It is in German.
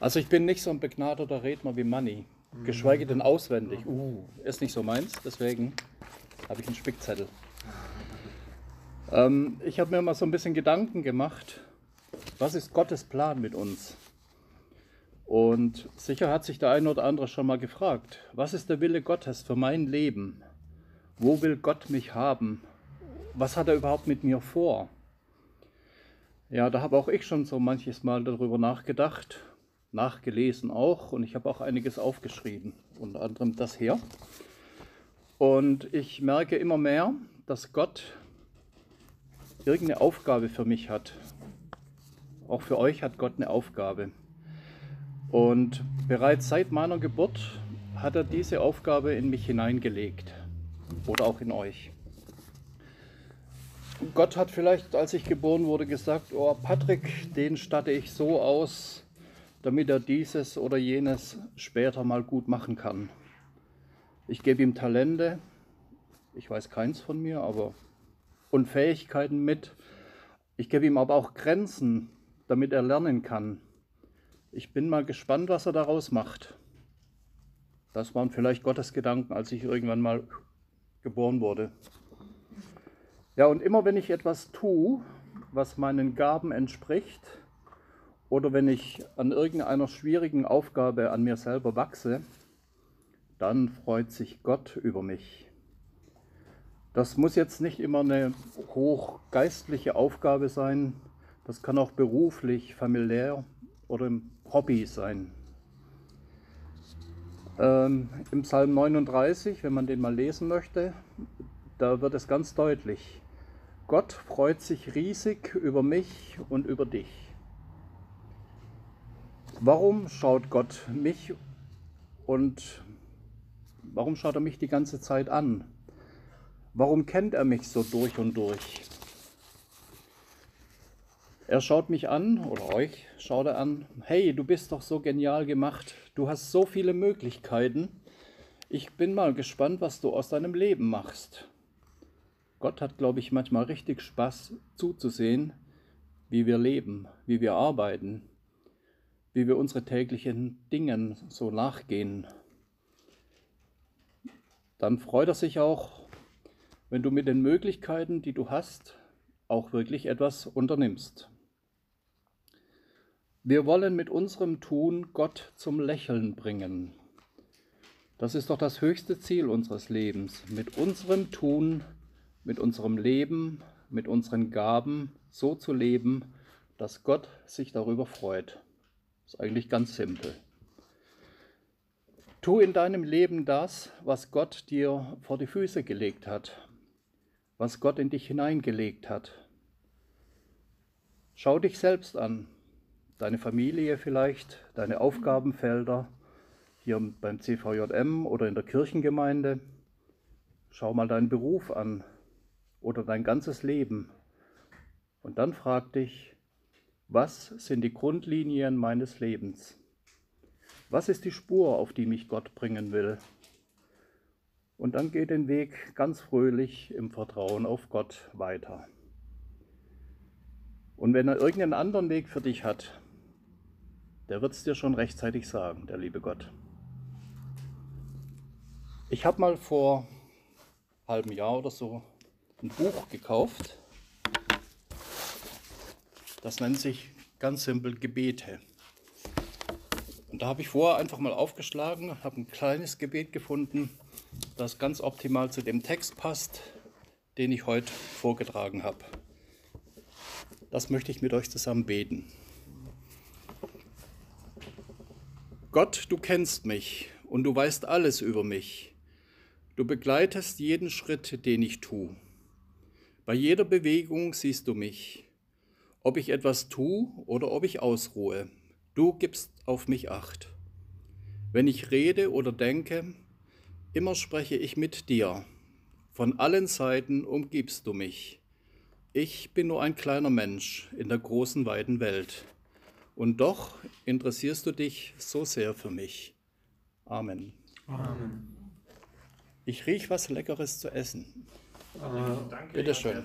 Also ich bin nicht so ein begnadeter Redner wie Manny, geschweige denn auswendig. Uh, ist nicht so meins, deswegen habe ich einen Spickzettel. Ähm, ich habe mir mal so ein bisschen Gedanken gemacht, was ist Gottes Plan mit uns? Und sicher hat sich der eine oder andere schon mal gefragt, was ist der Wille Gottes für mein Leben? Wo will Gott mich haben? Was hat er überhaupt mit mir vor? Ja, da habe auch ich schon so manches Mal darüber nachgedacht, nachgelesen auch und ich habe auch einiges aufgeschrieben, unter anderem das hier. Und ich merke immer mehr, dass Gott irgendeine Aufgabe für mich hat. Auch für euch hat Gott eine Aufgabe. Und bereits seit meiner Geburt hat er diese Aufgabe in mich hineingelegt oder auch in euch. Gott hat vielleicht, als ich geboren wurde, gesagt, oh Patrick, den statte ich so aus, damit er dieses oder jenes später mal gut machen kann. Ich gebe ihm Talente, ich weiß keins von mir, aber und Fähigkeiten mit. Ich gebe ihm aber auch Grenzen, damit er lernen kann. Ich bin mal gespannt, was er daraus macht. Das waren vielleicht Gottes Gedanken, als ich irgendwann mal geboren wurde. Ja, und immer wenn ich etwas tue, was meinen Gaben entspricht, oder wenn ich an irgendeiner schwierigen Aufgabe an mir selber wachse, dann freut sich Gott über mich. Das muss jetzt nicht immer eine hochgeistliche Aufgabe sein, das kann auch beruflich, familiär oder im Hobby sein. Ähm, Im Psalm 39, wenn man den mal lesen möchte, da wird es ganz deutlich. Gott freut sich riesig über mich und über dich. Warum schaut Gott mich und warum schaut er mich die ganze Zeit an? Warum kennt er mich so durch und durch? Er schaut mich an, oder euch schaut er an, hey, du bist doch so genial gemacht, du hast so viele Möglichkeiten, ich bin mal gespannt, was du aus deinem Leben machst. Gott hat, glaube ich, manchmal richtig Spaß zuzusehen, wie wir leben, wie wir arbeiten, wie wir unsere täglichen Dingen so nachgehen. Dann freut er sich auch, wenn du mit den Möglichkeiten, die du hast, auch wirklich etwas unternimmst. Wir wollen mit unserem Tun Gott zum Lächeln bringen. Das ist doch das höchste Ziel unseres Lebens, mit unserem Tun mit unserem Leben, mit unseren Gaben so zu leben, dass Gott sich darüber freut. Ist eigentlich ganz simpel. Tu in deinem Leben das, was Gott dir vor die Füße gelegt hat, was Gott in dich hineingelegt hat. Schau dich selbst an, deine Familie vielleicht, deine Aufgabenfelder hier beim CVJM oder in der Kirchengemeinde. Schau mal deinen Beruf an, oder dein ganzes Leben. Und dann frag dich, was sind die Grundlinien meines Lebens? Was ist die Spur, auf die mich Gott bringen will? Und dann geh den Weg ganz fröhlich im Vertrauen auf Gott weiter. Und wenn er irgendeinen anderen Weg für dich hat, der wird es dir schon rechtzeitig sagen, der liebe Gott. Ich habe mal vor einem halben Jahr oder so ein Buch gekauft. Das nennt sich ganz simpel Gebete. Und da habe ich vorher einfach mal aufgeschlagen, habe ein kleines Gebet gefunden, das ganz optimal zu dem Text passt, den ich heute vorgetragen habe. Das möchte ich mit euch zusammen beten. Gott, du kennst mich und du weißt alles über mich. Du begleitest jeden Schritt, den ich tue. Bei jeder Bewegung siehst du mich, ob ich etwas tue oder ob ich ausruhe. Du gibst auf mich acht. Wenn ich rede oder denke, immer spreche ich mit dir. Von allen Seiten umgibst du mich. Ich bin nur ein kleiner Mensch in der großen, weiten Welt. Und doch interessierst du dich so sehr für mich. Amen. Amen. Ich riech was Leckeres zu essen. Äh, Danke. Bitteschön.